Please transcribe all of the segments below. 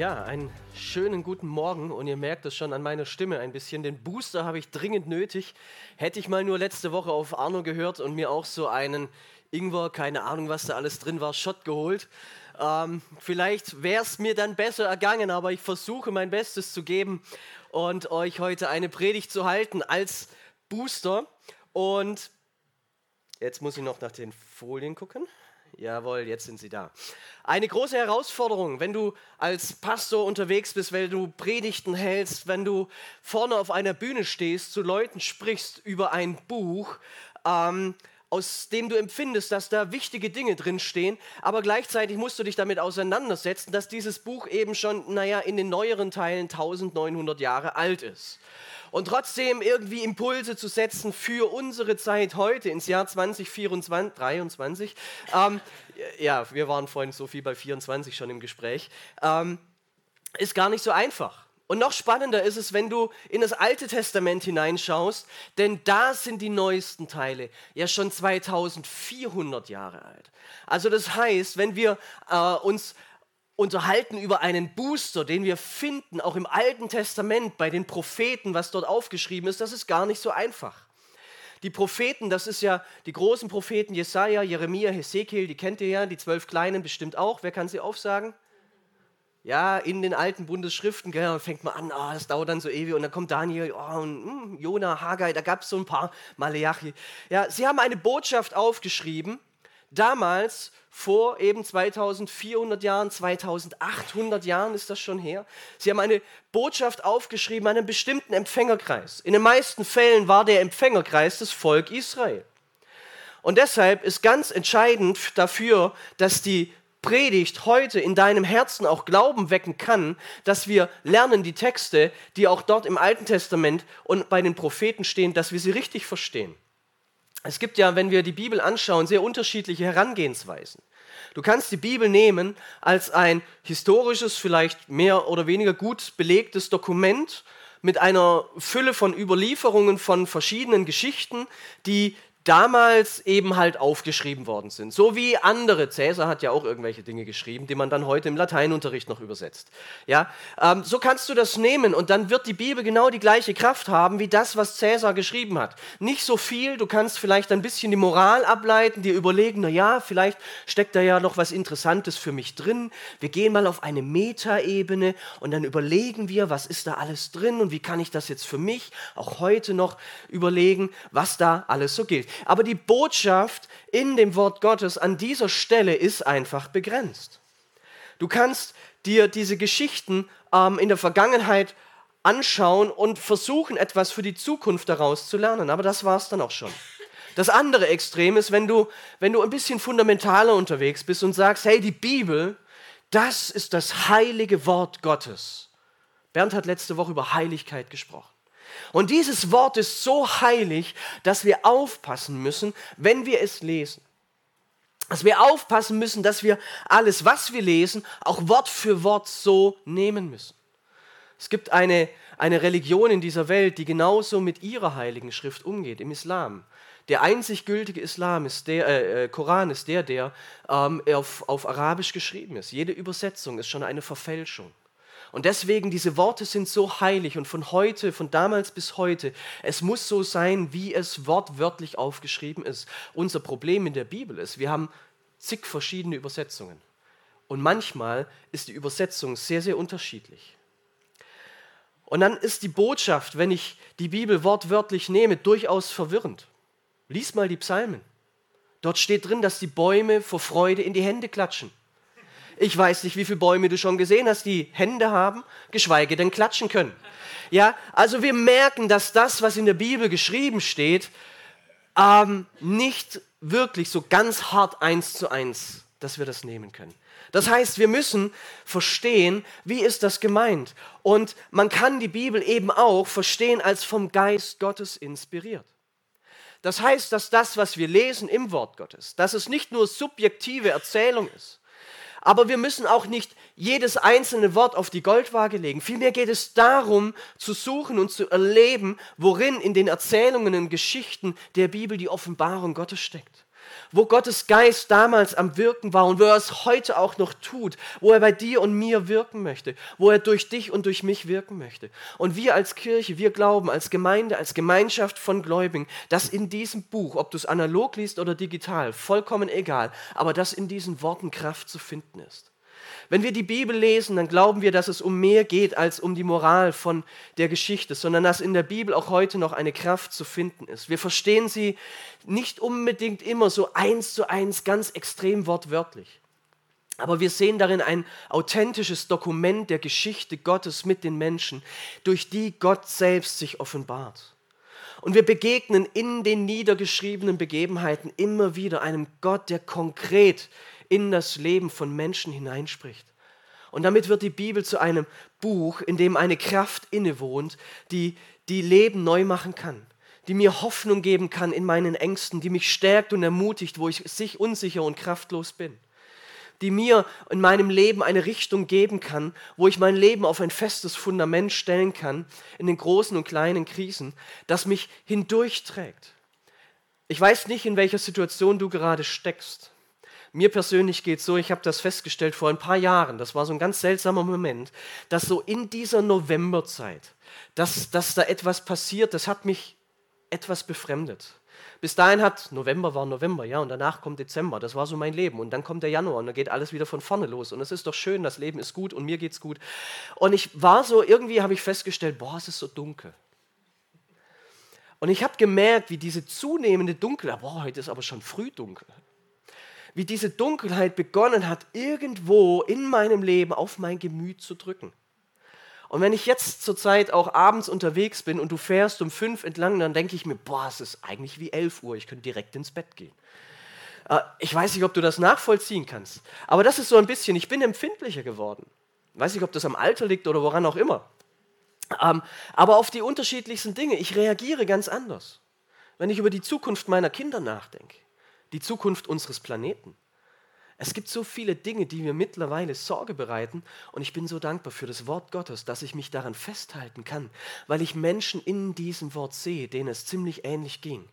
Ja, einen schönen guten Morgen und ihr merkt es schon an meiner Stimme ein bisschen. Den Booster habe ich dringend nötig. Hätte ich mal nur letzte Woche auf Arno gehört und mir auch so einen Ingwer, keine Ahnung, was da alles drin war, Shot geholt. Ähm, vielleicht wäre es mir dann besser ergangen, aber ich versuche mein Bestes zu geben und euch heute eine Predigt zu halten als Booster. Und jetzt muss ich noch nach den Folien gucken. Jawohl, jetzt sind sie da. Eine große Herausforderung, wenn du als Pastor unterwegs bist, wenn du Predigten hältst, wenn du vorne auf einer Bühne stehst, zu Leuten sprichst über ein Buch, ähm, aus dem du empfindest, dass da wichtige Dinge drinstehen, aber gleichzeitig musst du dich damit auseinandersetzen, dass dieses Buch eben schon, naja, in den neueren Teilen 1900 Jahre alt ist und trotzdem irgendwie Impulse zu setzen für unsere Zeit heute ins Jahr 2024, 23. Ähm, ja, wir waren vorhin so viel bei 24 schon im Gespräch. Ähm, ist gar nicht so einfach. Und noch spannender ist es, wenn du in das Alte Testament hineinschaust, denn da sind die neuesten Teile ja schon 2400 Jahre alt. Also das heißt, wenn wir äh, uns unterhalten über einen Booster, den wir finden, auch im Alten Testament bei den Propheten, was dort aufgeschrieben ist, das ist gar nicht so einfach. Die Propheten, das ist ja die großen Propheten Jesaja, Jeremia, Hesekiel, die kennt ihr ja, die zwölf kleinen bestimmt auch. Wer kann sie aufsagen? Ja, in den alten Bundesschriften, gell, fängt man an, oh, das dauert dann so ewig und dann kommt Daniel, oh, und, hm, Jona, Haggai, da gab es so ein paar, Maleachi. Ja, sie haben eine Botschaft aufgeschrieben, damals vor eben 2400 Jahren, 2800 Jahren ist das schon her. Sie haben eine Botschaft aufgeschrieben an einen bestimmten Empfängerkreis. In den meisten Fällen war der Empfängerkreis das Volk Israel. Und deshalb ist ganz entscheidend dafür, dass die Predigt heute in deinem Herzen auch Glauben wecken kann, dass wir lernen die Texte, die auch dort im Alten Testament und bei den Propheten stehen, dass wir sie richtig verstehen. Es gibt ja, wenn wir die Bibel anschauen, sehr unterschiedliche Herangehensweisen. Du kannst die Bibel nehmen als ein historisches, vielleicht mehr oder weniger gut belegtes Dokument mit einer Fülle von Überlieferungen von verschiedenen Geschichten, die damals eben halt aufgeschrieben worden sind. So wie andere. Cäsar hat ja auch irgendwelche Dinge geschrieben, die man dann heute im Lateinunterricht noch übersetzt. Ja, ähm, so kannst du das nehmen und dann wird die Bibel genau die gleiche Kraft haben wie das, was Cäsar geschrieben hat. Nicht so viel, du kannst vielleicht ein bisschen die Moral ableiten, dir überlegen, na ja, vielleicht steckt da ja noch was Interessantes für mich drin. Wir gehen mal auf eine Metaebene und dann überlegen wir, was ist da alles drin und wie kann ich das jetzt für mich auch heute noch überlegen, was da alles so gilt. Aber die Botschaft in dem Wort Gottes an dieser Stelle ist einfach begrenzt. Du kannst dir diese Geschichten ähm, in der Vergangenheit anschauen und versuchen, etwas für die Zukunft daraus zu lernen. Aber das war es dann auch schon. Das andere Extrem ist, wenn du, wenn du ein bisschen fundamentaler unterwegs bist und sagst, hey, die Bibel, das ist das heilige Wort Gottes. Bernd hat letzte Woche über Heiligkeit gesprochen. Und dieses Wort ist so heilig, dass wir aufpassen müssen, wenn wir es lesen. Dass wir aufpassen müssen, dass wir alles, was wir lesen, auch Wort für Wort so nehmen müssen. Es gibt eine, eine Religion in dieser Welt, die genauso mit ihrer heiligen Schrift umgeht, im Islam. Der einzig gültige Islam ist der, äh, äh Koran ist der, der ähm, auf, auf Arabisch geschrieben ist. Jede Übersetzung ist schon eine Verfälschung. Und deswegen, diese Worte sind so heilig und von heute, von damals bis heute, es muss so sein, wie es wortwörtlich aufgeschrieben ist. Unser Problem in der Bibel ist, wir haben zig verschiedene Übersetzungen. Und manchmal ist die Übersetzung sehr, sehr unterschiedlich. Und dann ist die Botschaft, wenn ich die Bibel wortwörtlich nehme, durchaus verwirrend. Lies mal die Psalmen. Dort steht drin, dass die Bäume vor Freude in die Hände klatschen. Ich weiß nicht, wie viele Bäume du schon gesehen hast, die Hände haben, geschweige denn klatschen können. Ja, also wir merken, dass das, was in der Bibel geschrieben steht, ähm, nicht wirklich so ganz hart eins zu eins, dass wir das nehmen können. Das heißt, wir müssen verstehen, wie ist das gemeint. Und man kann die Bibel eben auch verstehen als vom Geist Gottes inspiriert. Das heißt, dass das, was wir lesen im Wort Gottes, dass es nicht nur subjektive Erzählung ist, aber wir müssen auch nicht jedes einzelne Wort auf die Goldwaage legen. Vielmehr geht es darum, zu suchen und zu erleben, worin in den Erzählungen und Geschichten der Bibel die Offenbarung Gottes steckt wo Gottes Geist damals am Wirken war und wo er es heute auch noch tut, wo er bei dir und mir wirken möchte, wo er durch dich und durch mich wirken möchte. Und wir als Kirche, wir glauben als Gemeinde, als Gemeinschaft von Gläubigen, dass in diesem Buch, ob du es analog liest oder digital, vollkommen egal, aber dass in diesen Worten Kraft zu finden ist. Wenn wir die Bibel lesen, dann glauben wir, dass es um mehr geht als um die Moral von der Geschichte, sondern dass in der Bibel auch heute noch eine Kraft zu finden ist. Wir verstehen sie nicht unbedingt immer so eins zu eins, ganz extrem wortwörtlich. Aber wir sehen darin ein authentisches Dokument der Geschichte Gottes mit den Menschen, durch die Gott selbst sich offenbart. Und wir begegnen in den niedergeschriebenen Begebenheiten immer wieder einem Gott, der konkret in das Leben von Menschen hineinspricht. Und damit wird die Bibel zu einem Buch, in dem eine Kraft innewohnt, die die Leben neu machen kann, die mir Hoffnung geben kann in meinen Ängsten, die mich stärkt und ermutigt, wo ich sich unsicher und kraftlos bin, die mir in meinem Leben eine Richtung geben kann, wo ich mein Leben auf ein festes Fundament stellen kann, in den großen und kleinen Krisen, das mich hindurchträgt. Ich weiß nicht, in welcher Situation du gerade steckst. Mir persönlich geht es so, ich habe das festgestellt vor ein paar Jahren, das war so ein ganz seltsamer Moment, dass so in dieser Novemberzeit, dass, dass da etwas passiert, das hat mich etwas befremdet. Bis dahin hat, November war November, ja, und danach kommt Dezember, das war so mein Leben. Und dann kommt der Januar und dann geht alles wieder von vorne los. Und es ist doch schön, das Leben ist gut und mir geht's gut. Und ich war so, irgendwie habe ich festgestellt, boah, es ist so dunkel. Und ich habe gemerkt, wie diese zunehmende Dunkelheit, boah, heute ist aber schon früh dunkel wie diese Dunkelheit begonnen hat, irgendwo in meinem Leben auf mein Gemüt zu drücken. Und wenn ich jetzt zurzeit auch abends unterwegs bin und du fährst um fünf entlang, dann denke ich mir, boah, es ist eigentlich wie elf Uhr, ich könnte direkt ins Bett gehen. Äh, ich weiß nicht, ob du das nachvollziehen kannst, aber das ist so ein bisschen, ich bin empfindlicher geworden. Ich weiß nicht, ob das am Alter liegt oder woran auch immer. Ähm, aber auf die unterschiedlichsten Dinge, ich reagiere ganz anders. Wenn ich über die Zukunft meiner Kinder nachdenke, die Zukunft unseres Planeten. Es gibt so viele Dinge, die mir mittlerweile Sorge bereiten und ich bin so dankbar für das Wort Gottes, dass ich mich daran festhalten kann, weil ich Menschen in diesem Wort sehe, denen es ziemlich ähnlich ging,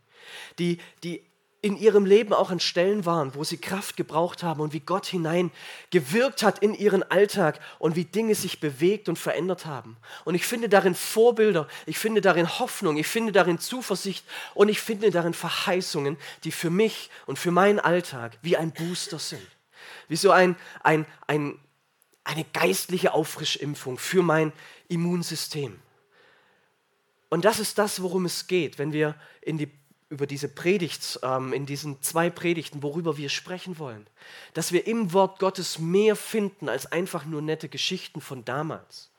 die, die in ihrem Leben auch an Stellen waren, wo sie Kraft gebraucht haben und wie Gott hinein gewirkt hat in ihren Alltag und wie Dinge sich bewegt und verändert haben. Und ich finde darin Vorbilder, ich finde darin Hoffnung, ich finde darin Zuversicht und ich finde darin Verheißungen, die für mich und für meinen Alltag wie ein Booster sind. Wie so ein, ein, ein, eine geistliche Auffrischimpfung für mein Immunsystem. Und das ist das, worum es geht, wenn wir in die über diese Predigt, ähm, in diesen zwei Predigten, worüber wir sprechen wollen. Dass wir im Wort Gottes mehr finden als einfach nur nette Geschichten von damals,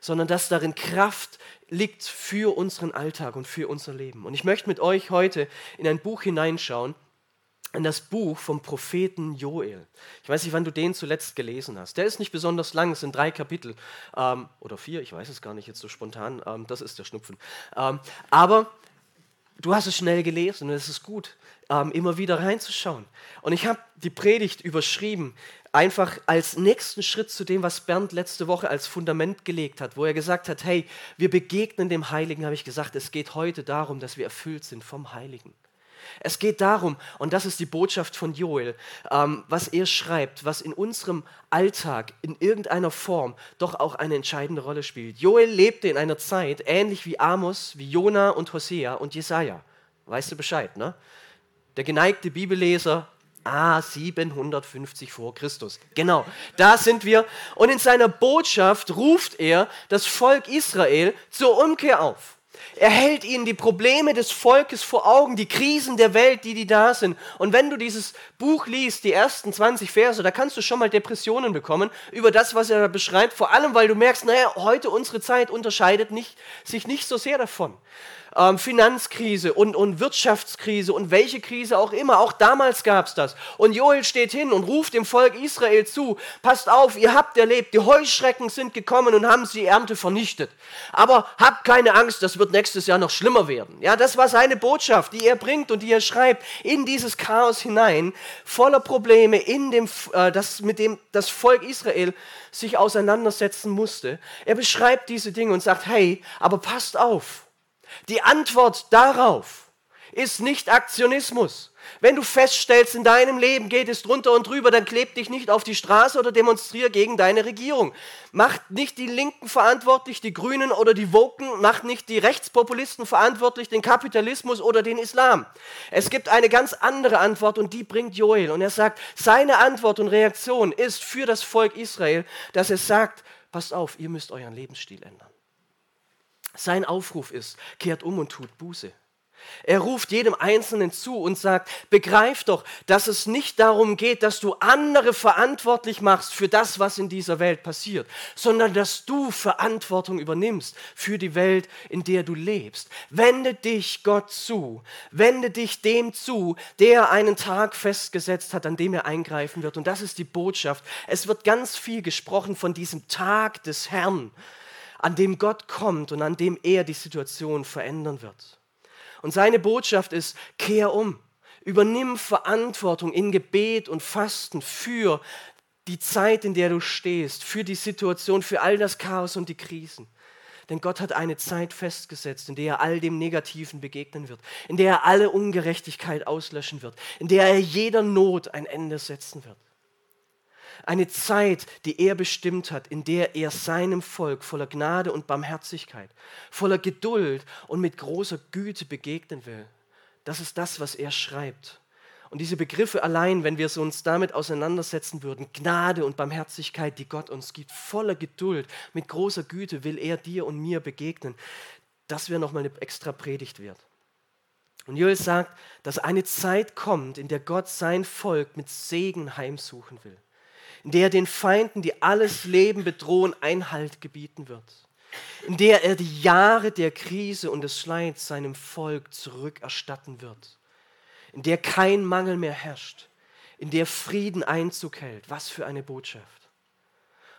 sondern dass darin Kraft liegt für unseren Alltag und für unser Leben. Und ich möchte mit euch heute in ein Buch hineinschauen, in das Buch vom Propheten Joel. Ich weiß nicht, wann du den zuletzt gelesen hast. Der ist nicht besonders lang, es sind drei Kapitel ähm, oder vier, ich weiß es gar nicht jetzt so spontan, ähm, das ist der Schnupfen. Ähm, aber du hast es schnell gelesen und es ist gut, ähm, immer wieder reinzuschauen. Und ich habe die Predigt überschrieben, einfach als nächsten Schritt zu dem, was Bernd letzte Woche als Fundament gelegt hat, wo er gesagt hat, hey, wir begegnen dem Heiligen, habe ich gesagt, es geht heute darum, dass wir erfüllt sind vom Heiligen. Es geht darum, und das ist die Botschaft von Joel, ähm, was er schreibt, was in unserem Alltag in irgendeiner Form doch auch eine entscheidende Rolle spielt. Joel lebte in einer Zeit ähnlich wie Amos, wie Jona und Hosea und Jesaja. Weißt du Bescheid, ne? Der geneigte Bibelleser Ah, 750 vor Christus. Genau, da sind wir. Und in seiner Botschaft ruft er das Volk Israel zur Umkehr auf. Er hält ihnen die Probleme des Volkes vor Augen, die Krisen der Welt, die, die da sind. Und wenn du dieses Buch liest, die ersten 20 Verse, da kannst du schon mal Depressionen bekommen über das, was er beschreibt. Vor allem, weil du merkst, naja, heute unsere Zeit unterscheidet nicht, sich nicht so sehr davon. Ähm, Finanzkrise und, und Wirtschaftskrise und welche Krise auch immer. Auch damals gab es das. Und Joel steht hin und ruft dem Volk Israel zu, passt auf, ihr habt erlebt, die Heuschrecken sind gekommen und haben die Ernte vernichtet. Aber habt keine Angst, das wird nächstes Jahr noch schlimmer werden. Ja, das war seine Botschaft, die er bringt und die er schreibt in dieses Chaos hinein, voller Probleme, in dem, äh, das, mit dem das Volk Israel sich auseinandersetzen musste. Er beschreibt diese Dinge und sagt, hey, aber passt auf. Die Antwort darauf ist nicht Aktionismus. Wenn du feststellst, in deinem Leben geht es drunter und drüber, dann kleb dich nicht auf die Straße oder demonstriere gegen deine Regierung. Mach nicht die Linken verantwortlich, die Grünen oder die Woken, mach nicht die Rechtspopulisten verantwortlich, den Kapitalismus oder den Islam. Es gibt eine ganz andere Antwort und die bringt Joel. Und er sagt, seine Antwort und Reaktion ist für das Volk Israel, dass es sagt, passt auf, ihr müsst euren Lebensstil ändern. Sein Aufruf ist, kehrt um und tut Buße. Er ruft jedem Einzelnen zu und sagt, begreif doch, dass es nicht darum geht, dass du andere verantwortlich machst für das, was in dieser Welt passiert, sondern dass du Verantwortung übernimmst für die Welt, in der du lebst. Wende dich Gott zu, wende dich dem zu, der einen Tag festgesetzt hat, an dem er eingreifen wird. Und das ist die Botschaft. Es wird ganz viel gesprochen von diesem Tag des Herrn, an dem Gott kommt und an dem er die Situation verändern wird. Und seine Botschaft ist, kehr um, übernimm Verantwortung in Gebet und Fasten für die Zeit, in der du stehst, für die Situation, für all das Chaos und die Krisen. Denn Gott hat eine Zeit festgesetzt, in der er all dem Negativen begegnen wird, in der er alle Ungerechtigkeit auslöschen wird, in der er jeder Not ein Ende setzen wird. Eine Zeit, die er bestimmt hat, in der er seinem Volk voller Gnade und Barmherzigkeit, voller Geduld und mit großer Güte begegnen will. Das ist das, was er schreibt. Und diese Begriffe allein, wenn wir uns damit auseinandersetzen würden, Gnade und Barmherzigkeit, die Gott uns gibt, voller Geduld, mit großer Güte will er dir und mir begegnen, das wäre nochmal eine extra Predigt wert. Und Joel sagt, dass eine Zeit kommt, in der Gott sein Volk mit Segen heimsuchen will in der er den Feinden, die alles Leben bedrohen, Einhalt gebieten wird, in der er die Jahre der Krise und des Leids seinem Volk zurückerstatten wird, in der kein Mangel mehr herrscht, in der Frieden Einzug hält. Was für eine Botschaft.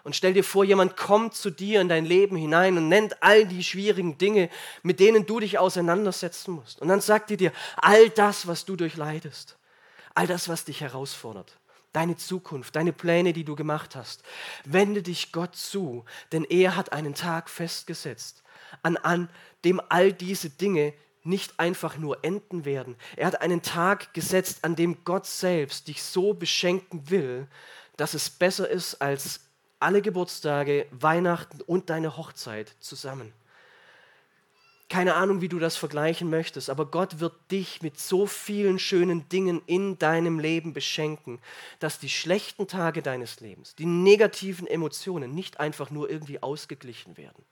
Und stell dir vor, jemand kommt zu dir in dein Leben hinein und nennt all die schwierigen Dinge, mit denen du dich auseinandersetzen musst. Und dann sagt er dir, all das, was du durchleidest, all das, was dich herausfordert, deine Zukunft, deine Pläne, die du gemacht hast. Wende dich Gott zu, denn er hat einen Tag festgesetzt, an, an dem all diese Dinge nicht einfach nur enden werden. Er hat einen Tag gesetzt, an dem Gott selbst dich so beschenken will, dass es besser ist als alle Geburtstage, Weihnachten und deine Hochzeit zusammen. Keine Ahnung, wie du das vergleichen möchtest, aber Gott wird dich mit so vielen schönen Dingen in deinem Leben beschenken, dass die schlechten Tage deines Lebens, die negativen Emotionen nicht einfach nur irgendwie ausgeglichen werden,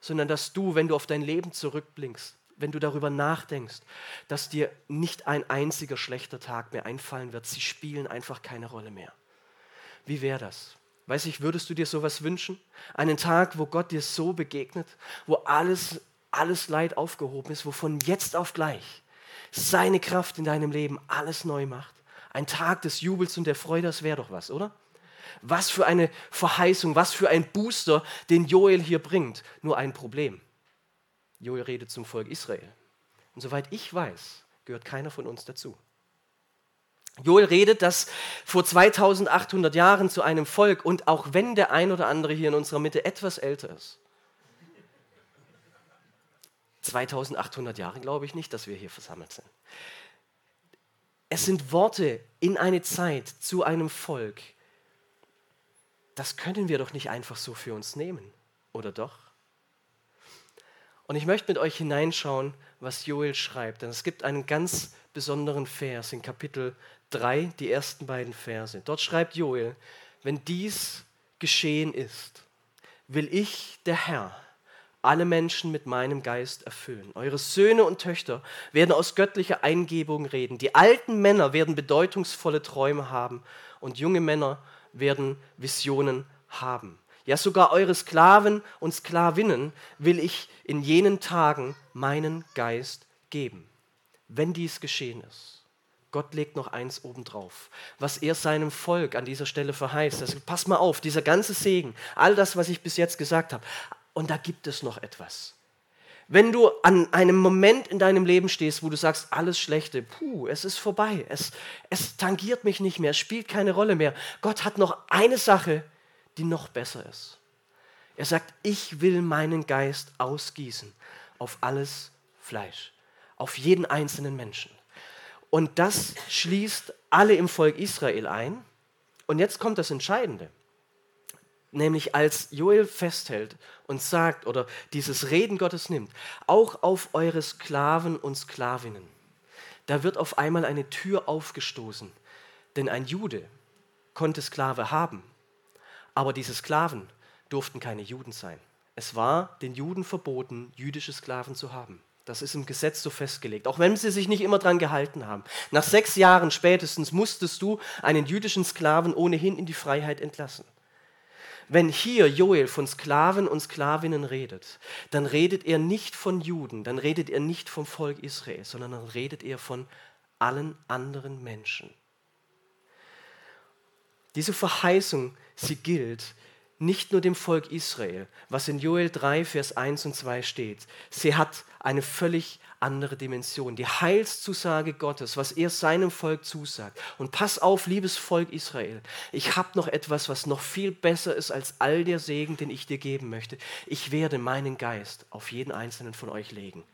sondern dass du, wenn du auf dein Leben zurückblickst, wenn du darüber nachdenkst, dass dir nicht ein einziger schlechter Tag mehr einfallen wird. Sie spielen einfach keine Rolle mehr. Wie wäre das? Weiß ich, würdest du dir sowas wünschen? Einen Tag, wo Gott dir so begegnet, wo alles alles Leid aufgehoben ist, wovon jetzt auf gleich seine Kraft in deinem Leben alles neu macht. Ein Tag des Jubels und der Freude, das wäre doch was, oder? Was für eine Verheißung, was für ein Booster, den Joel hier bringt. Nur ein Problem. Joel redet zum Volk Israel. Und soweit ich weiß, gehört keiner von uns dazu. Joel redet das vor 2800 Jahren zu einem Volk und auch wenn der ein oder andere hier in unserer Mitte etwas älter ist, 2800 Jahre glaube ich nicht, dass wir hier versammelt sind. Es sind Worte in eine Zeit zu einem Volk. Das können wir doch nicht einfach so für uns nehmen, oder doch? Und ich möchte mit euch hineinschauen, was Joel schreibt. Denn es gibt einen ganz besonderen Vers in Kapitel 3, die ersten beiden Verse. Dort schreibt Joel, wenn dies geschehen ist, will ich, der Herr, alle Menschen mit meinem Geist erfüllen. Eure Söhne und Töchter werden aus göttlicher Eingebung reden. Die alten Männer werden bedeutungsvolle Träume haben und junge Männer werden Visionen haben. ja sogar eure Sklaven und Sklavinnen will ich in jenen Tagen meinen Geist geben, wenn dies geschehen ist. Gott legt noch eins obendrauf, was er seinem Volk an dieser Stelle verheißt. Also pass mal auf, dieser ganze Segen, all das, was ich bis jetzt gesagt habe. Und da gibt es noch etwas. Wenn du an einem Moment in deinem Leben stehst, wo du sagst, alles Schlechte, puh, es ist vorbei, es, es tangiert mich nicht mehr, es spielt keine Rolle mehr. Gott hat noch eine Sache, die noch besser ist. Er sagt, ich will meinen Geist ausgießen auf alles Fleisch, auf jeden einzelnen Menschen. Und das schließt alle im Volk Israel ein. Und jetzt kommt das Entscheidende. Nämlich als Joel festhält und sagt oder dieses Reden Gottes nimmt, auch auf eure Sklaven und Sklavinnen. Da wird auf einmal eine Tür aufgestoßen. Denn ein Jude konnte Sklave haben, aber diese Sklaven durften keine Juden sein. Es war den Juden verboten, jüdische Sklaven zu haben. Das ist im Gesetz so festgelegt, auch wenn sie sich nicht immer daran gehalten haben. Nach sechs Jahren spätestens musstest du einen jüdischen Sklaven ohnehin in die Freiheit entlassen. Wenn hier Joel von Sklaven und Sklavinnen redet, dann redet er nicht von Juden, dann redet er nicht vom Volk Israel, sondern dann redet er von allen anderen Menschen. Diese Verheißung, sie gilt nicht nur dem Volk Israel, was in Joel 3, Vers 1 und 2 steht. Sie hat eine völlig andere Dimension. Die Heilszusage Gottes, was er seinem Volk zusagt. Und pass auf, liebes Volk Israel, ich habe noch etwas, was noch viel besser ist als all der Segen, den ich dir geben möchte. Ich werde meinen Geist auf jeden einzelnen von euch legen.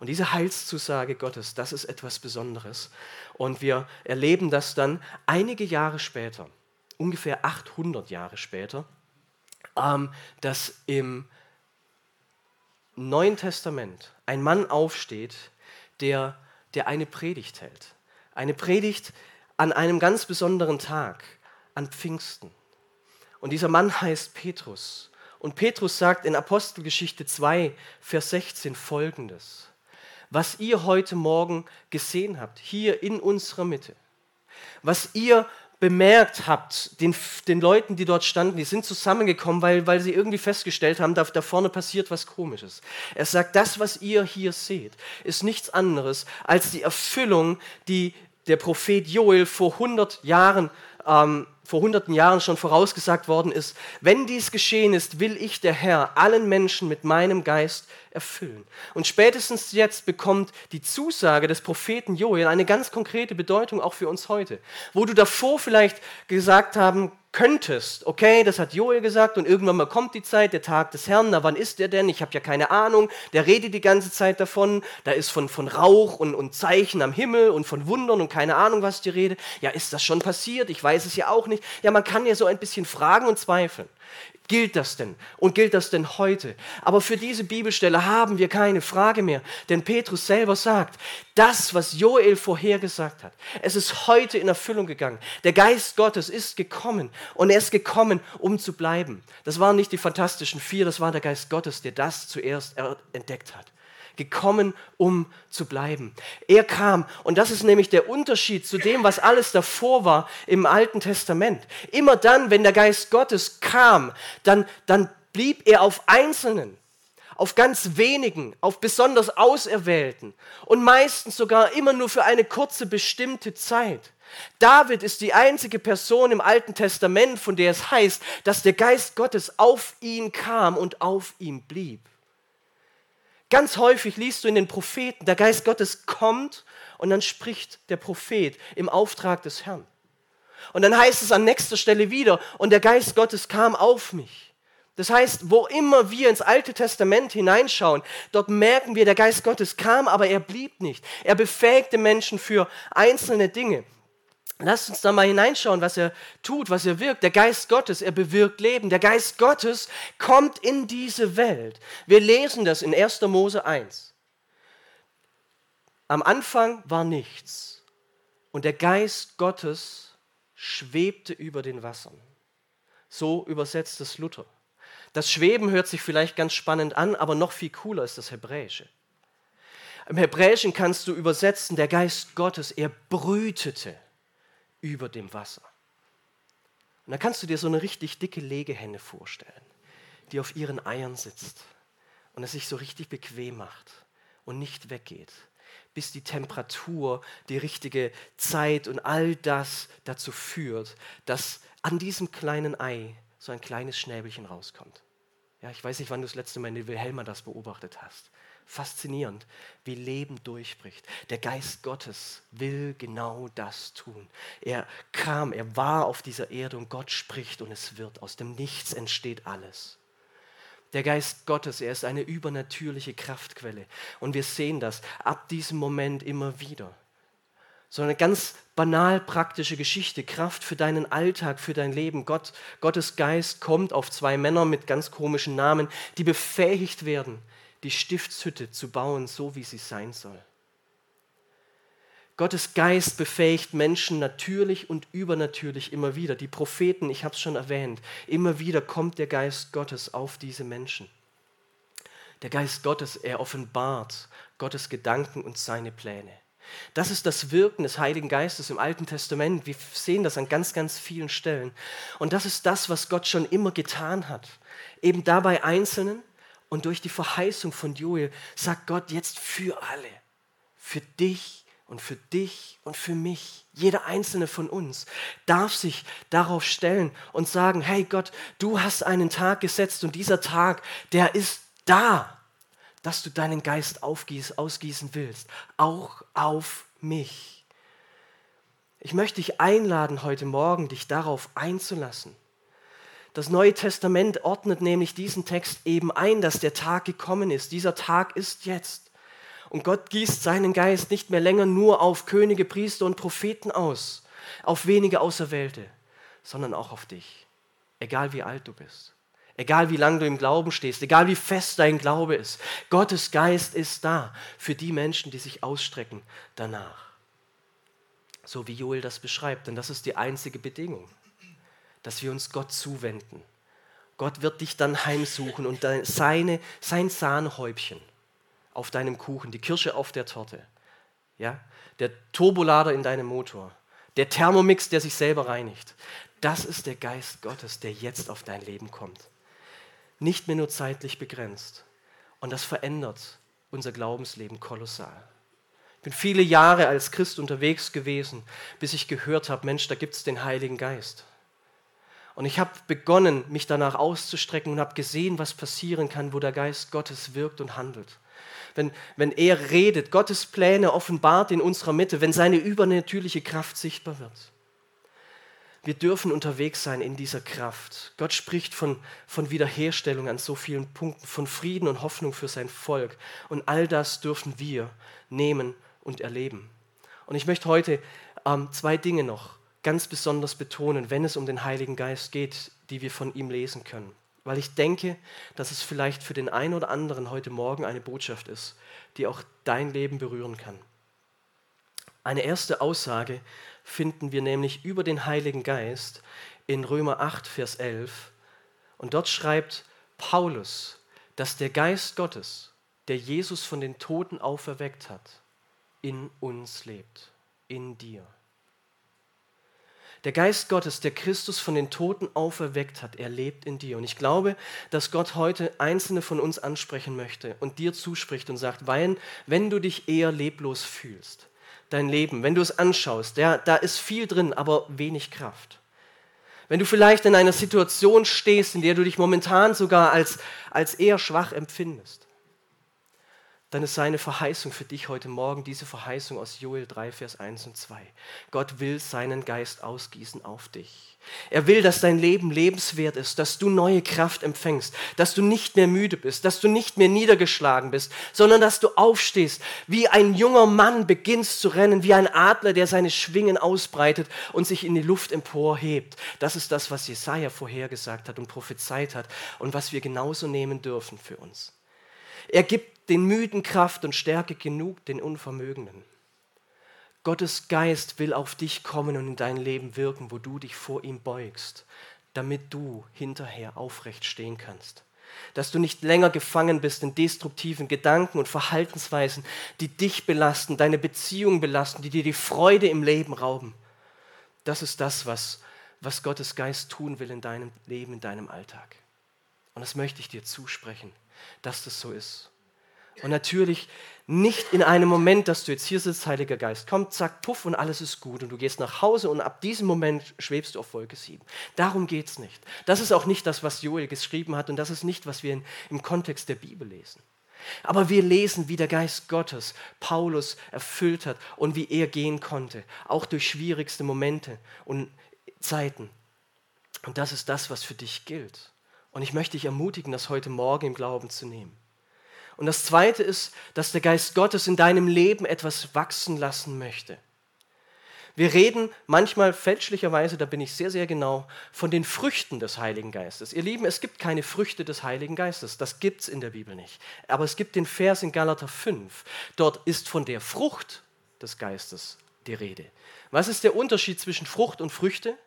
Und diese Heilszusage Gottes, das ist etwas Besonderes. Und wir erleben das dann einige Jahre später ungefähr 800 Jahre später, ähm, dass im Neuen Testament ein Mann aufsteht, der, der eine Predigt hält. Eine Predigt an einem ganz besonderen Tag, an Pfingsten. Und dieser Mann heißt Petrus. Und Petrus sagt in Apostelgeschichte 2, Vers 16 folgendes. Was ihr heute Morgen gesehen habt, hier in unserer Mitte, was ihr bemerkt habt, den, den Leuten, die dort standen, die sind zusammengekommen, weil, weil sie irgendwie festgestellt haben, da, da vorne passiert was Komisches. Er sagt, das, was ihr hier seht, ist nichts anderes als die Erfüllung, die der Prophet Joel vor 100 Jahren ähm, vor hunderten Jahren schon vorausgesagt worden ist, wenn dies geschehen ist, will ich der Herr allen Menschen mit meinem Geist erfüllen. Und spätestens jetzt bekommt die Zusage des Propheten Joel eine ganz konkrete Bedeutung auch für uns heute. Wo du davor vielleicht gesagt haben könntest, okay, das hat Joel gesagt und irgendwann mal kommt die Zeit, der Tag des Herrn, na wann ist der denn? Ich habe ja keine Ahnung, der redet die ganze Zeit davon, da ist von, von Rauch und, und Zeichen am Himmel und von Wundern und keine Ahnung, was die Rede. Ja, ist das schon passiert? Ich weiß es ja auch nicht. Ja, man kann ja so ein bisschen fragen und zweifeln. Gilt das denn? Und gilt das denn heute? Aber für diese Bibelstelle haben wir keine Frage mehr, denn Petrus selber sagt, das, was Joel vorhergesagt hat, es ist heute in Erfüllung gegangen. Der Geist Gottes ist gekommen und er ist gekommen, um zu bleiben. Das waren nicht die fantastischen vier, das war der Geist Gottes, der das zuerst entdeckt hat gekommen, um zu bleiben. Er kam, und das ist nämlich der Unterschied zu dem, was alles davor war im Alten Testament. Immer dann, wenn der Geist Gottes kam, dann, dann blieb er auf Einzelnen, auf ganz wenigen, auf besonders Auserwählten und meistens sogar immer nur für eine kurze bestimmte Zeit. David ist die einzige Person im Alten Testament, von der es heißt, dass der Geist Gottes auf ihn kam und auf ihm blieb. Ganz häufig liest du in den Propheten, der Geist Gottes kommt und dann spricht der Prophet im Auftrag des Herrn. Und dann heißt es an nächster Stelle wieder, und der Geist Gottes kam auf mich. Das heißt, wo immer wir ins Alte Testament hineinschauen, dort merken wir, der Geist Gottes kam, aber er blieb nicht. Er befähigte Menschen für einzelne Dinge. Lasst uns da mal hineinschauen, was er tut, was er wirkt. Der Geist Gottes, er bewirkt Leben. Der Geist Gottes kommt in diese Welt. Wir lesen das in 1. Mose 1. Am Anfang war nichts und der Geist Gottes schwebte über den Wassern. So übersetzt es Luther. Das Schweben hört sich vielleicht ganz spannend an, aber noch viel cooler ist das Hebräische. Im Hebräischen kannst du übersetzen, der Geist Gottes, er brütete über dem Wasser. Und da kannst du dir so eine richtig dicke Legehenne vorstellen, die auf ihren Eiern sitzt und es sich so richtig bequem macht und nicht weggeht, bis die Temperatur, die richtige Zeit und all das dazu führt, dass an diesem kleinen Ei so ein kleines Schnäbelchen rauskommt. Ja, ich weiß nicht, wann du das letzte Mal in Wilhelma das beobachtet hast. Faszinierend, wie Leben durchbricht. Der Geist Gottes will genau das tun. Er kam, er war auf dieser Erde und Gott spricht und es wird. Aus dem Nichts entsteht alles. Der Geist Gottes, er ist eine übernatürliche Kraftquelle. Und wir sehen das ab diesem Moment immer wieder so eine ganz banal praktische Geschichte, Kraft für deinen Alltag, für dein Leben. Gott, Gottes Geist kommt auf zwei Männer mit ganz komischen Namen, die befähigt werden, die Stiftshütte zu bauen, so wie sie sein soll. Gottes Geist befähigt Menschen natürlich und übernatürlich immer wieder. Die Propheten, ich habe es schon erwähnt, immer wieder kommt der Geist Gottes auf diese Menschen. Der Geist Gottes, er offenbart Gottes Gedanken und seine Pläne. Das ist das Wirken des Heiligen Geistes im Alten Testament. Wir sehen das an ganz, ganz vielen Stellen. Und das ist das, was Gott schon immer getan hat. Eben dabei Einzelnen und durch die Verheißung von Joel sagt Gott jetzt für alle, für dich und für dich und für mich. Jeder einzelne von uns darf sich darauf stellen und sagen, hey Gott, du hast einen Tag gesetzt und dieser Tag, der ist da dass du deinen Geist aufgieß, ausgießen willst, auch auf mich. Ich möchte dich einladen, heute Morgen dich darauf einzulassen. Das Neue Testament ordnet nämlich diesen Text eben ein, dass der Tag gekommen ist. Dieser Tag ist jetzt. Und Gott gießt seinen Geist nicht mehr länger nur auf Könige, Priester und Propheten aus, auf wenige Auserwählte, sondern auch auf dich, egal wie alt du bist. Egal wie lange du im Glauben stehst, egal wie fest dein Glaube ist, Gottes Geist ist da für die Menschen, die sich ausstrecken danach. So wie Joel das beschreibt, denn das ist die einzige Bedingung, dass wir uns Gott zuwenden. Gott wird dich dann heimsuchen und seine, sein Sahnehäubchen auf deinem Kuchen, die Kirsche auf der Torte, ja, der Turbolader in deinem Motor, der Thermomix, der sich selber reinigt. Das ist der Geist Gottes, der jetzt auf dein Leben kommt nicht mehr nur zeitlich begrenzt. Und das verändert unser Glaubensleben kolossal. Ich bin viele Jahre als Christ unterwegs gewesen, bis ich gehört habe, Mensch, da gibt es den Heiligen Geist. Und ich habe begonnen, mich danach auszustrecken und habe gesehen, was passieren kann, wo der Geist Gottes wirkt und handelt. Wenn, wenn er redet, Gottes Pläne offenbart in unserer Mitte, wenn seine übernatürliche Kraft sichtbar wird. Wir dürfen unterwegs sein in dieser Kraft. Gott spricht von, von Wiederherstellung an so vielen Punkten, von Frieden und Hoffnung für sein Volk. Und all das dürfen wir nehmen und erleben. Und ich möchte heute ähm, zwei Dinge noch ganz besonders betonen, wenn es um den Heiligen Geist geht, die wir von ihm lesen können. Weil ich denke, dass es vielleicht für den einen oder anderen heute Morgen eine Botschaft ist, die auch dein Leben berühren kann. Eine erste Aussage finden wir nämlich über den Heiligen Geist in Römer 8, Vers 11. Und dort schreibt Paulus, dass der Geist Gottes, der Jesus von den Toten auferweckt hat, in uns lebt, in dir. Der Geist Gottes, der Christus von den Toten auferweckt hat, er lebt in dir. Und ich glaube, dass Gott heute einzelne von uns ansprechen möchte und dir zuspricht und sagt, weil, wenn du dich eher leblos fühlst, dein Leben, wenn du es anschaust, ja, da ist viel drin, aber wenig Kraft. Wenn du vielleicht in einer Situation stehst, in der du dich momentan sogar als, als eher schwach empfindest, dann ist seine Verheißung für dich heute Morgen diese Verheißung aus Joel 3, Vers 1 und 2. Gott will seinen Geist ausgießen auf dich. Er will, dass dein Leben lebenswert ist, dass du neue Kraft empfängst, dass du nicht mehr müde bist, dass du nicht mehr niedergeschlagen bist, sondern dass du aufstehst, wie ein junger Mann beginnst zu rennen, wie ein Adler, der seine Schwingen ausbreitet und sich in die Luft emporhebt. Das ist das, was Jesaja vorhergesagt hat und prophezeit hat und was wir genauso nehmen dürfen für uns. Er gibt den Müden Kraft und Stärke genug den Unvermögenden. Gottes Geist will auf dich kommen und in dein Leben wirken, wo du dich vor ihm beugst, damit du hinterher aufrecht stehen kannst. Dass du nicht länger gefangen bist in destruktiven Gedanken und Verhaltensweisen, die dich belasten, deine Beziehungen belasten, die dir die Freude im Leben rauben. Das ist das, was, was Gottes Geist tun will in deinem Leben, in deinem Alltag. Und das möchte ich dir zusprechen, dass das so ist. Und natürlich nicht in einem Moment, dass du jetzt hier sitzt, Heiliger Geist, kommt, zack, puff und alles ist gut und du gehst nach Hause und ab diesem Moment schwebst du auf Wolke 7. Darum geht es nicht. Das ist auch nicht das, was Joel geschrieben hat und das ist nicht, was wir in, im Kontext der Bibel lesen. Aber wir lesen, wie der Geist Gottes Paulus erfüllt hat und wie er gehen konnte, auch durch schwierigste Momente und Zeiten. Und das ist das, was für dich gilt. Und ich möchte dich ermutigen, das heute Morgen im Glauben zu nehmen. Und das Zweite ist, dass der Geist Gottes in deinem Leben etwas wachsen lassen möchte. Wir reden manchmal fälschlicherweise, da bin ich sehr, sehr genau, von den Früchten des Heiligen Geistes. Ihr Lieben, es gibt keine Früchte des Heiligen Geistes. Das gibt es in der Bibel nicht. Aber es gibt den Vers in Galater 5. Dort ist von der Frucht des Geistes die Rede. Was ist der Unterschied zwischen Frucht und Früchte?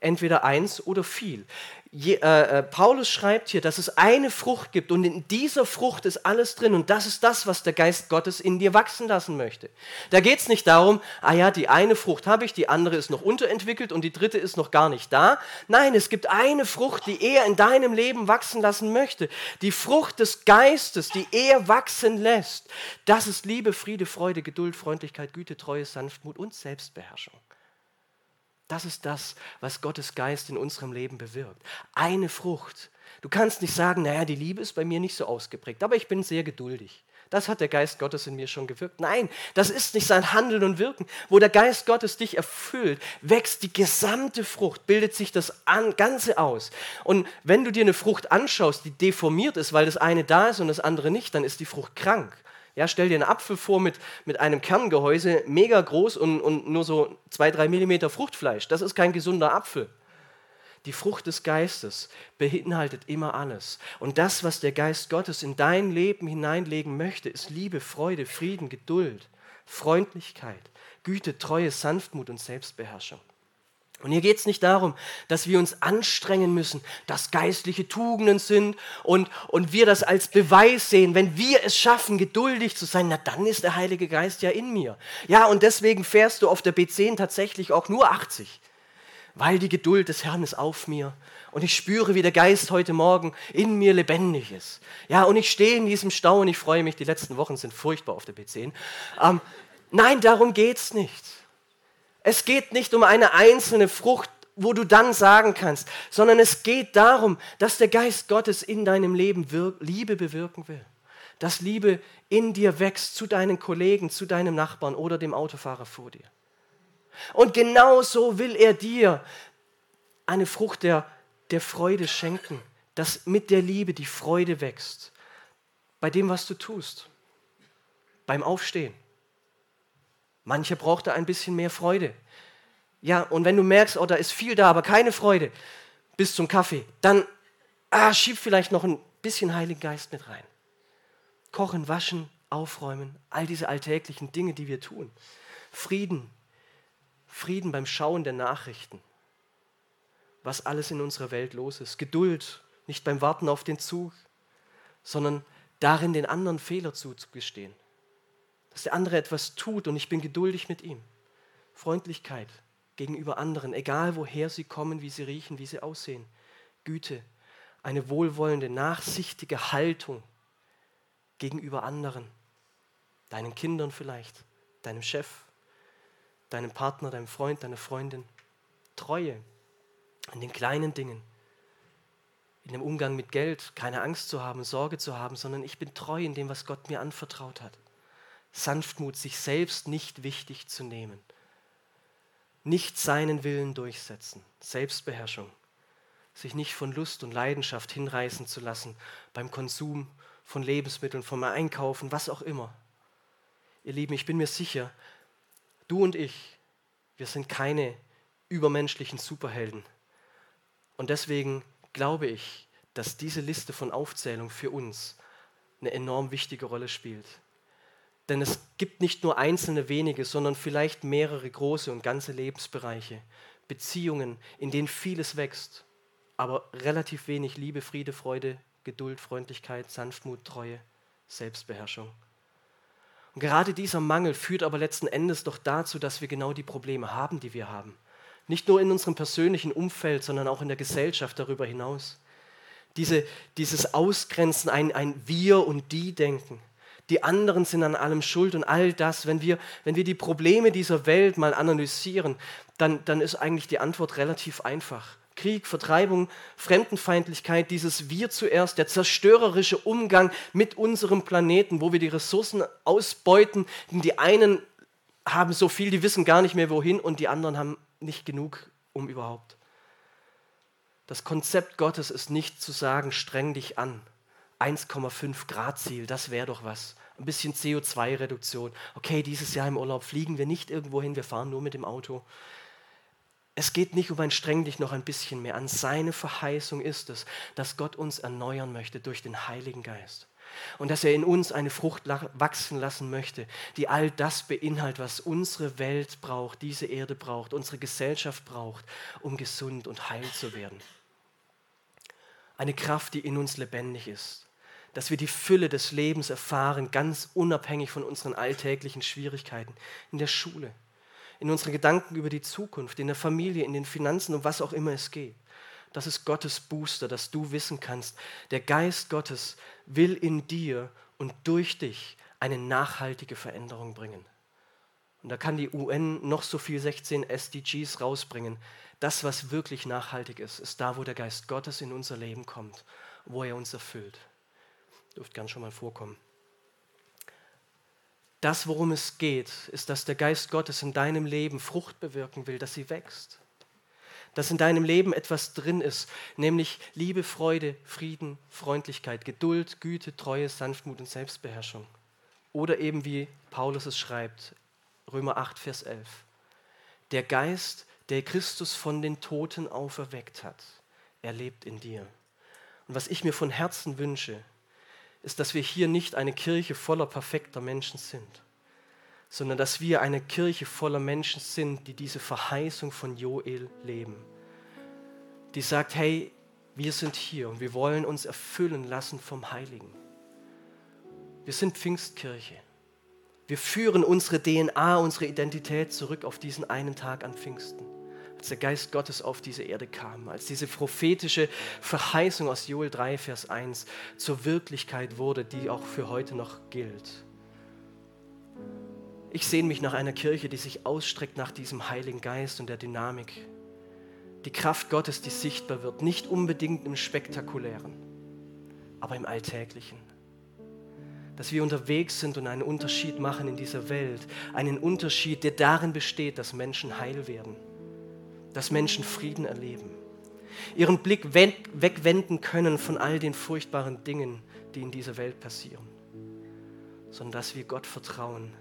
Entweder eins oder viel. Je, äh, äh, Paulus schreibt hier, dass es eine Frucht gibt und in dieser Frucht ist alles drin und das ist das, was der Geist Gottes in dir wachsen lassen möchte. Da geht es nicht darum, ah ja, die eine Frucht habe ich, die andere ist noch unterentwickelt und die dritte ist noch gar nicht da. Nein, es gibt eine Frucht, die er in deinem Leben wachsen lassen möchte. Die Frucht des Geistes, die er wachsen lässt. Das ist Liebe, Friede, Freude, Geduld, Freundlichkeit, Güte, Treue, Sanftmut und Selbstbeherrschung. Das ist das, was Gottes Geist in unserem Leben bewirkt. Eine Frucht. Du kannst nicht sagen, naja, die Liebe ist bei mir nicht so ausgeprägt, aber ich bin sehr geduldig. Das hat der Geist Gottes in mir schon gewirkt. Nein, das ist nicht sein Handeln und Wirken. Wo der Geist Gottes dich erfüllt, wächst die gesamte Frucht, bildet sich das Ganze aus. Und wenn du dir eine Frucht anschaust, die deformiert ist, weil das eine da ist und das andere nicht, dann ist die Frucht krank. Ja, stell dir einen Apfel vor mit, mit einem Kerngehäuse, mega groß und, und nur so zwei, drei Millimeter Fruchtfleisch. Das ist kein gesunder Apfel. Die Frucht des Geistes beinhaltet immer alles. Und das, was der Geist Gottes in dein Leben hineinlegen möchte, ist Liebe, Freude, Frieden, Geduld, Freundlichkeit, Güte, Treue, Sanftmut und Selbstbeherrschung. Und hier geht es nicht darum, dass wir uns anstrengen müssen, dass geistliche Tugenden sind und, und wir das als Beweis sehen. Wenn wir es schaffen, geduldig zu sein, na dann ist der Heilige Geist ja in mir. Ja, und deswegen fährst du auf der B10 tatsächlich auch nur 80, weil die Geduld des Herrn ist auf mir. Und ich spüre, wie der Geist heute Morgen in mir lebendig ist. Ja, und ich stehe in diesem Stau und ich freue mich, die letzten Wochen sind furchtbar auf der B10. Ähm, nein, darum geht es nicht. Es geht nicht um eine einzelne Frucht, wo du dann sagen kannst, sondern es geht darum, dass der Geist Gottes in deinem Leben Liebe bewirken will. Dass Liebe in dir wächst zu deinen Kollegen, zu deinem Nachbarn oder dem Autofahrer vor dir. Und genauso will er dir eine Frucht der, der Freude schenken, dass mit der Liebe die Freude wächst. Bei dem, was du tust. Beim Aufstehen Manche braucht da ein bisschen mehr Freude. Ja, und wenn du merkst, oh, da ist viel da, aber keine Freude, bis zum Kaffee, dann ah, schieb vielleicht noch ein bisschen Heiligen Geist mit rein. Kochen, waschen, aufräumen, all diese alltäglichen Dinge, die wir tun. Frieden, Frieden beim Schauen der Nachrichten, was alles in unserer Welt los ist. Geduld, nicht beim Warten auf den Zug, sondern darin den anderen Fehler zuzugestehen dass der andere etwas tut und ich bin geduldig mit ihm. Freundlichkeit gegenüber anderen, egal woher sie kommen, wie sie riechen, wie sie aussehen. Güte, eine wohlwollende, nachsichtige Haltung gegenüber anderen. Deinen Kindern vielleicht, deinem Chef, deinem Partner, deinem Freund, deiner Freundin. Treue in den kleinen Dingen, in dem Umgang mit Geld, keine Angst zu haben, Sorge zu haben, sondern ich bin treu in dem, was Gott mir anvertraut hat. Sanftmut, sich selbst nicht wichtig zu nehmen. Nicht seinen Willen durchsetzen. Selbstbeherrschung. Sich nicht von Lust und Leidenschaft hinreißen zu lassen beim Konsum von Lebensmitteln, vom Einkaufen, was auch immer. Ihr Lieben, ich bin mir sicher, du und ich, wir sind keine übermenschlichen Superhelden. Und deswegen glaube ich, dass diese Liste von Aufzählung für uns eine enorm wichtige Rolle spielt. Denn es gibt nicht nur einzelne wenige, sondern vielleicht mehrere große und ganze Lebensbereiche, Beziehungen, in denen vieles wächst, aber relativ wenig Liebe, Friede, Freude, Geduld, Freundlichkeit, Sanftmut, Treue, Selbstbeherrschung. Und gerade dieser Mangel führt aber letzten Endes doch dazu, dass wir genau die Probleme haben, die wir haben. Nicht nur in unserem persönlichen Umfeld, sondern auch in der Gesellschaft darüber hinaus. Diese, dieses Ausgrenzen, ein, ein Wir- und Die-Denken. Die anderen sind an allem schuld und all das. Wenn wir, wenn wir die Probleme dieser Welt mal analysieren, dann, dann ist eigentlich die Antwort relativ einfach. Krieg, Vertreibung, Fremdenfeindlichkeit, dieses Wir zuerst, der zerstörerische Umgang mit unserem Planeten, wo wir die Ressourcen ausbeuten. Die einen haben so viel, die wissen gar nicht mehr wohin und die anderen haben nicht genug, um überhaupt. Das Konzept Gottes ist nicht zu sagen, streng dich an. 1,5 Grad Ziel, das wäre doch was. Ein bisschen CO2-Reduktion. Okay, dieses Jahr im Urlaub fliegen wir nicht irgendwo hin, wir fahren nur mit dem Auto. Es geht nicht um ein streng dich noch ein bisschen mehr an. Seine Verheißung ist es, dass Gott uns erneuern möchte durch den Heiligen Geist. Und dass er in uns eine Frucht wachsen lassen möchte, die all das beinhaltet, was unsere Welt braucht, diese Erde braucht, unsere Gesellschaft braucht, um gesund und heil zu werden. Eine Kraft, die in uns lebendig ist. Dass wir die Fülle des Lebens erfahren, ganz unabhängig von unseren alltäglichen Schwierigkeiten in der Schule, in unseren Gedanken über die Zukunft, in der Familie, in den Finanzen, um was auch immer es geht. Das ist Gottes Booster, dass du wissen kannst, der Geist Gottes will in dir und durch dich eine nachhaltige Veränderung bringen. Und da kann die UN noch so viel 16 SDGs rausbringen. Das, was wirklich nachhaltig ist, ist da, wo der Geist Gottes in unser Leben kommt, wo er uns erfüllt. Dürft gern schon mal vorkommen. Das, worum es geht, ist, dass der Geist Gottes in deinem Leben Frucht bewirken will, dass sie wächst. Dass in deinem Leben etwas drin ist, nämlich Liebe, Freude, Frieden, Freundlichkeit, Geduld, Güte, Treue, Sanftmut und Selbstbeherrschung. Oder eben wie Paulus es schreibt, Römer 8, Vers 11. Der Geist, der Christus von den Toten auferweckt hat, er lebt in dir. Und was ich mir von Herzen wünsche, ist, dass wir hier nicht eine Kirche voller perfekter Menschen sind, sondern dass wir eine Kirche voller Menschen sind, die diese Verheißung von Joel leben. Die sagt, hey, wir sind hier und wir wollen uns erfüllen lassen vom Heiligen. Wir sind Pfingstkirche. Wir führen unsere DNA, unsere Identität zurück auf diesen einen Tag an Pfingsten als der Geist Gottes auf diese Erde kam, als diese prophetische Verheißung aus Joel 3, Vers 1 zur Wirklichkeit wurde, die auch für heute noch gilt. Ich sehne mich nach einer Kirche, die sich ausstreckt nach diesem Heiligen Geist und der Dynamik. Die Kraft Gottes, die sichtbar wird, nicht unbedingt im Spektakulären, aber im Alltäglichen. Dass wir unterwegs sind und einen Unterschied machen in dieser Welt. Einen Unterschied, der darin besteht, dass Menschen heil werden dass Menschen Frieden erleben, ihren Blick wegwenden können von all den furchtbaren Dingen, die in dieser Welt passieren, sondern dass wir Gott vertrauen,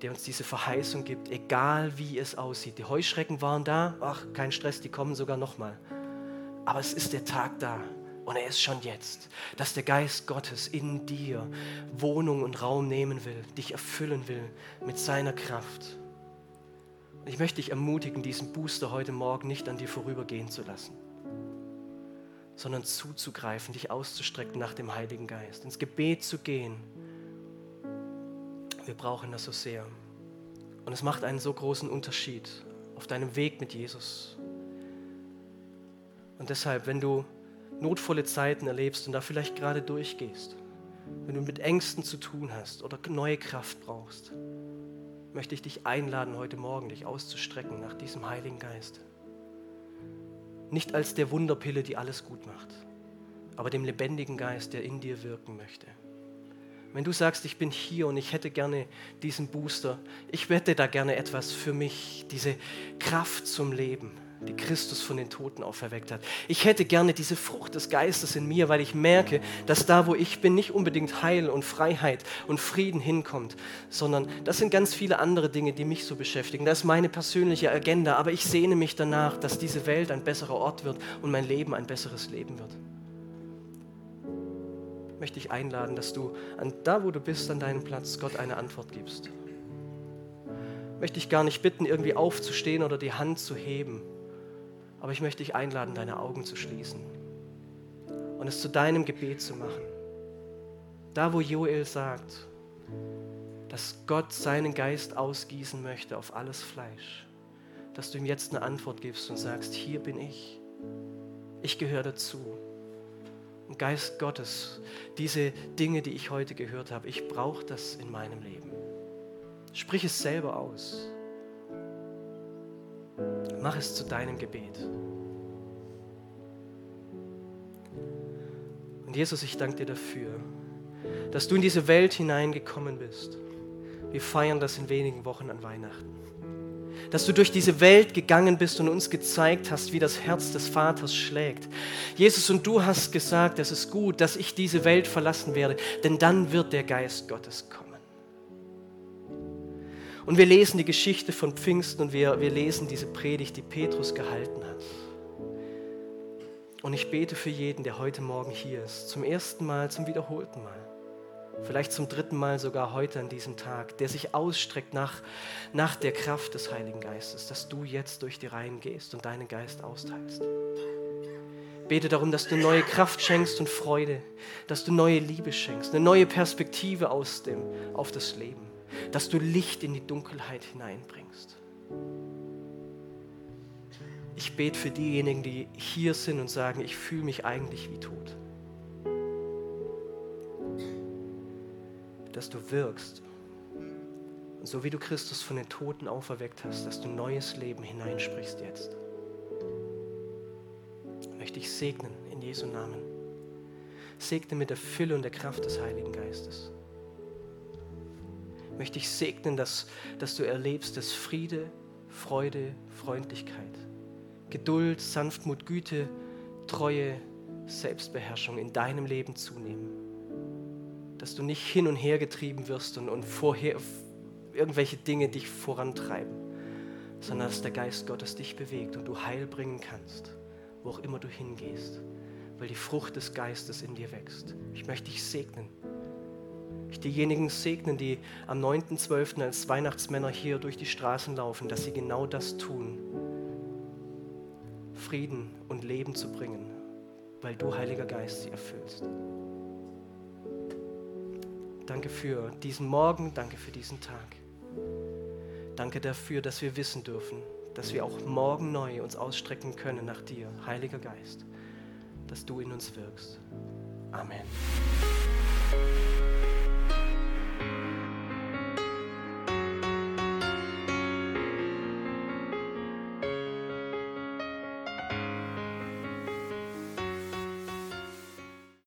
der uns diese Verheißung gibt, egal wie es aussieht. Die Heuschrecken waren da, ach, kein Stress, die kommen sogar nochmal. Aber es ist der Tag da und er ist schon jetzt, dass der Geist Gottes in dir Wohnung und Raum nehmen will, dich erfüllen will mit seiner Kraft. Ich möchte dich ermutigen, diesen Booster heute Morgen nicht an dir vorübergehen zu lassen, sondern zuzugreifen, dich auszustrecken nach dem Heiligen Geist, ins Gebet zu gehen. Wir brauchen das so sehr. Und es macht einen so großen Unterschied auf deinem Weg mit Jesus. Und deshalb, wenn du notvolle Zeiten erlebst und da vielleicht gerade durchgehst, wenn du mit Ängsten zu tun hast oder neue Kraft brauchst, möchte ich dich einladen, heute Morgen dich auszustrecken nach diesem Heiligen Geist. Nicht als der Wunderpille, die alles gut macht, aber dem lebendigen Geist, der in dir wirken möchte. Wenn du sagst, ich bin hier und ich hätte gerne diesen Booster, ich wette da gerne etwas für mich, diese Kraft zum Leben, die Christus von den Toten auferweckt hat. Ich hätte gerne diese Frucht des Geistes in mir, weil ich merke, dass da, wo ich bin, nicht unbedingt Heil und Freiheit und Frieden hinkommt, sondern das sind ganz viele andere Dinge, die mich so beschäftigen. Das ist meine persönliche Agenda, aber ich sehne mich danach, dass diese Welt ein besserer Ort wird und mein Leben ein besseres Leben wird. Ich möchte dich einladen, dass du an da, wo du bist, an deinem Platz, Gott eine Antwort gibst. Möchte ich gar nicht bitten, irgendwie aufzustehen oder die Hand zu heben aber ich möchte dich einladen, deine Augen zu schließen und es zu deinem Gebet zu machen. Da, wo Joel sagt, dass Gott seinen Geist ausgießen möchte auf alles Fleisch, dass du ihm jetzt eine Antwort gibst und sagst, hier bin ich. Ich gehöre dazu. Und Geist Gottes, diese Dinge, die ich heute gehört habe, ich brauche das in meinem Leben. Sprich es selber aus. Mach es zu deinem Gebet. Und Jesus, ich danke dir dafür, dass du in diese Welt hineingekommen bist. Wir feiern das in wenigen Wochen an Weihnachten. Dass du durch diese Welt gegangen bist und uns gezeigt hast, wie das Herz des Vaters schlägt. Jesus, und du hast gesagt, es ist gut, dass ich diese Welt verlassen werde, denn dann wird der Geist Gottes kommen. Und wir lesen die Geschichte von Pfingsten und wir, wir lesen diese Predigt, die Petrus gehalten hat. Und ich bete für jeden, der heute Morgen hier ist, zum ersten Mal, zum wiederholten Mal, vielleicht zum dritten Mal sogar heute an diesem Tag, der sich ausstreckt nach, nach der Kraft des Heiligen Geistes, dass du jetzt durch die Reihen gehst und deinen Geist austeilst. Bete darum, dass du neue Kraft schenkst und Freude, dass du neue Liebe schenkst, eine neue Perspektive aus dem, auf das Leben, dass du Licht in die Dunkelheit hineinbringst. Ich bete für diejenigen, die hier sind und sagen, ich fühle mich eigentlich wie tot. Dass du wirkst. Und so wie du Christus von den Toten auferweckt hast, dass du neues Leben hineinsprichst jetzt. Ich möchte ich segnen in Jesu Namen. Segne mit der Fülle und der Kraft des Heiligen Geistes. Möchte ich segnen, dass, dass du erlebst, dass Friede, Freude, Freundlichkeit Geduld, Sanftmut, Güte, Treue, Selbstbeherrschung in deinem Leben zunehmen. Dass du nicht hin und her getrieben wirst und, und vorher irgendwelche Dinge dich vorantreiben, sondern dass der Geist Gottes dich bewegt und du Heil bringen kannst, wo auch immer du hingehst, weil die Frucht des Geistes in dir wächst. Ich möchte dich segnen. Ich diejenigen segnen, die am 9.12. als Weihnachtsmänner hier durch die Straßen laufen, dass sie genau das tun Frieden und Leben zu bringen, weil du, Heiliger Geist, sie erfüllst. Danke für diesen Morgen, danke für diesen Tag. Danke dafür, dass wir wissen dürfen, dass wir auch morgen neu uns ausstrecken können nach dir, Heiliger Geist, dass du in uns wirkst. Amen.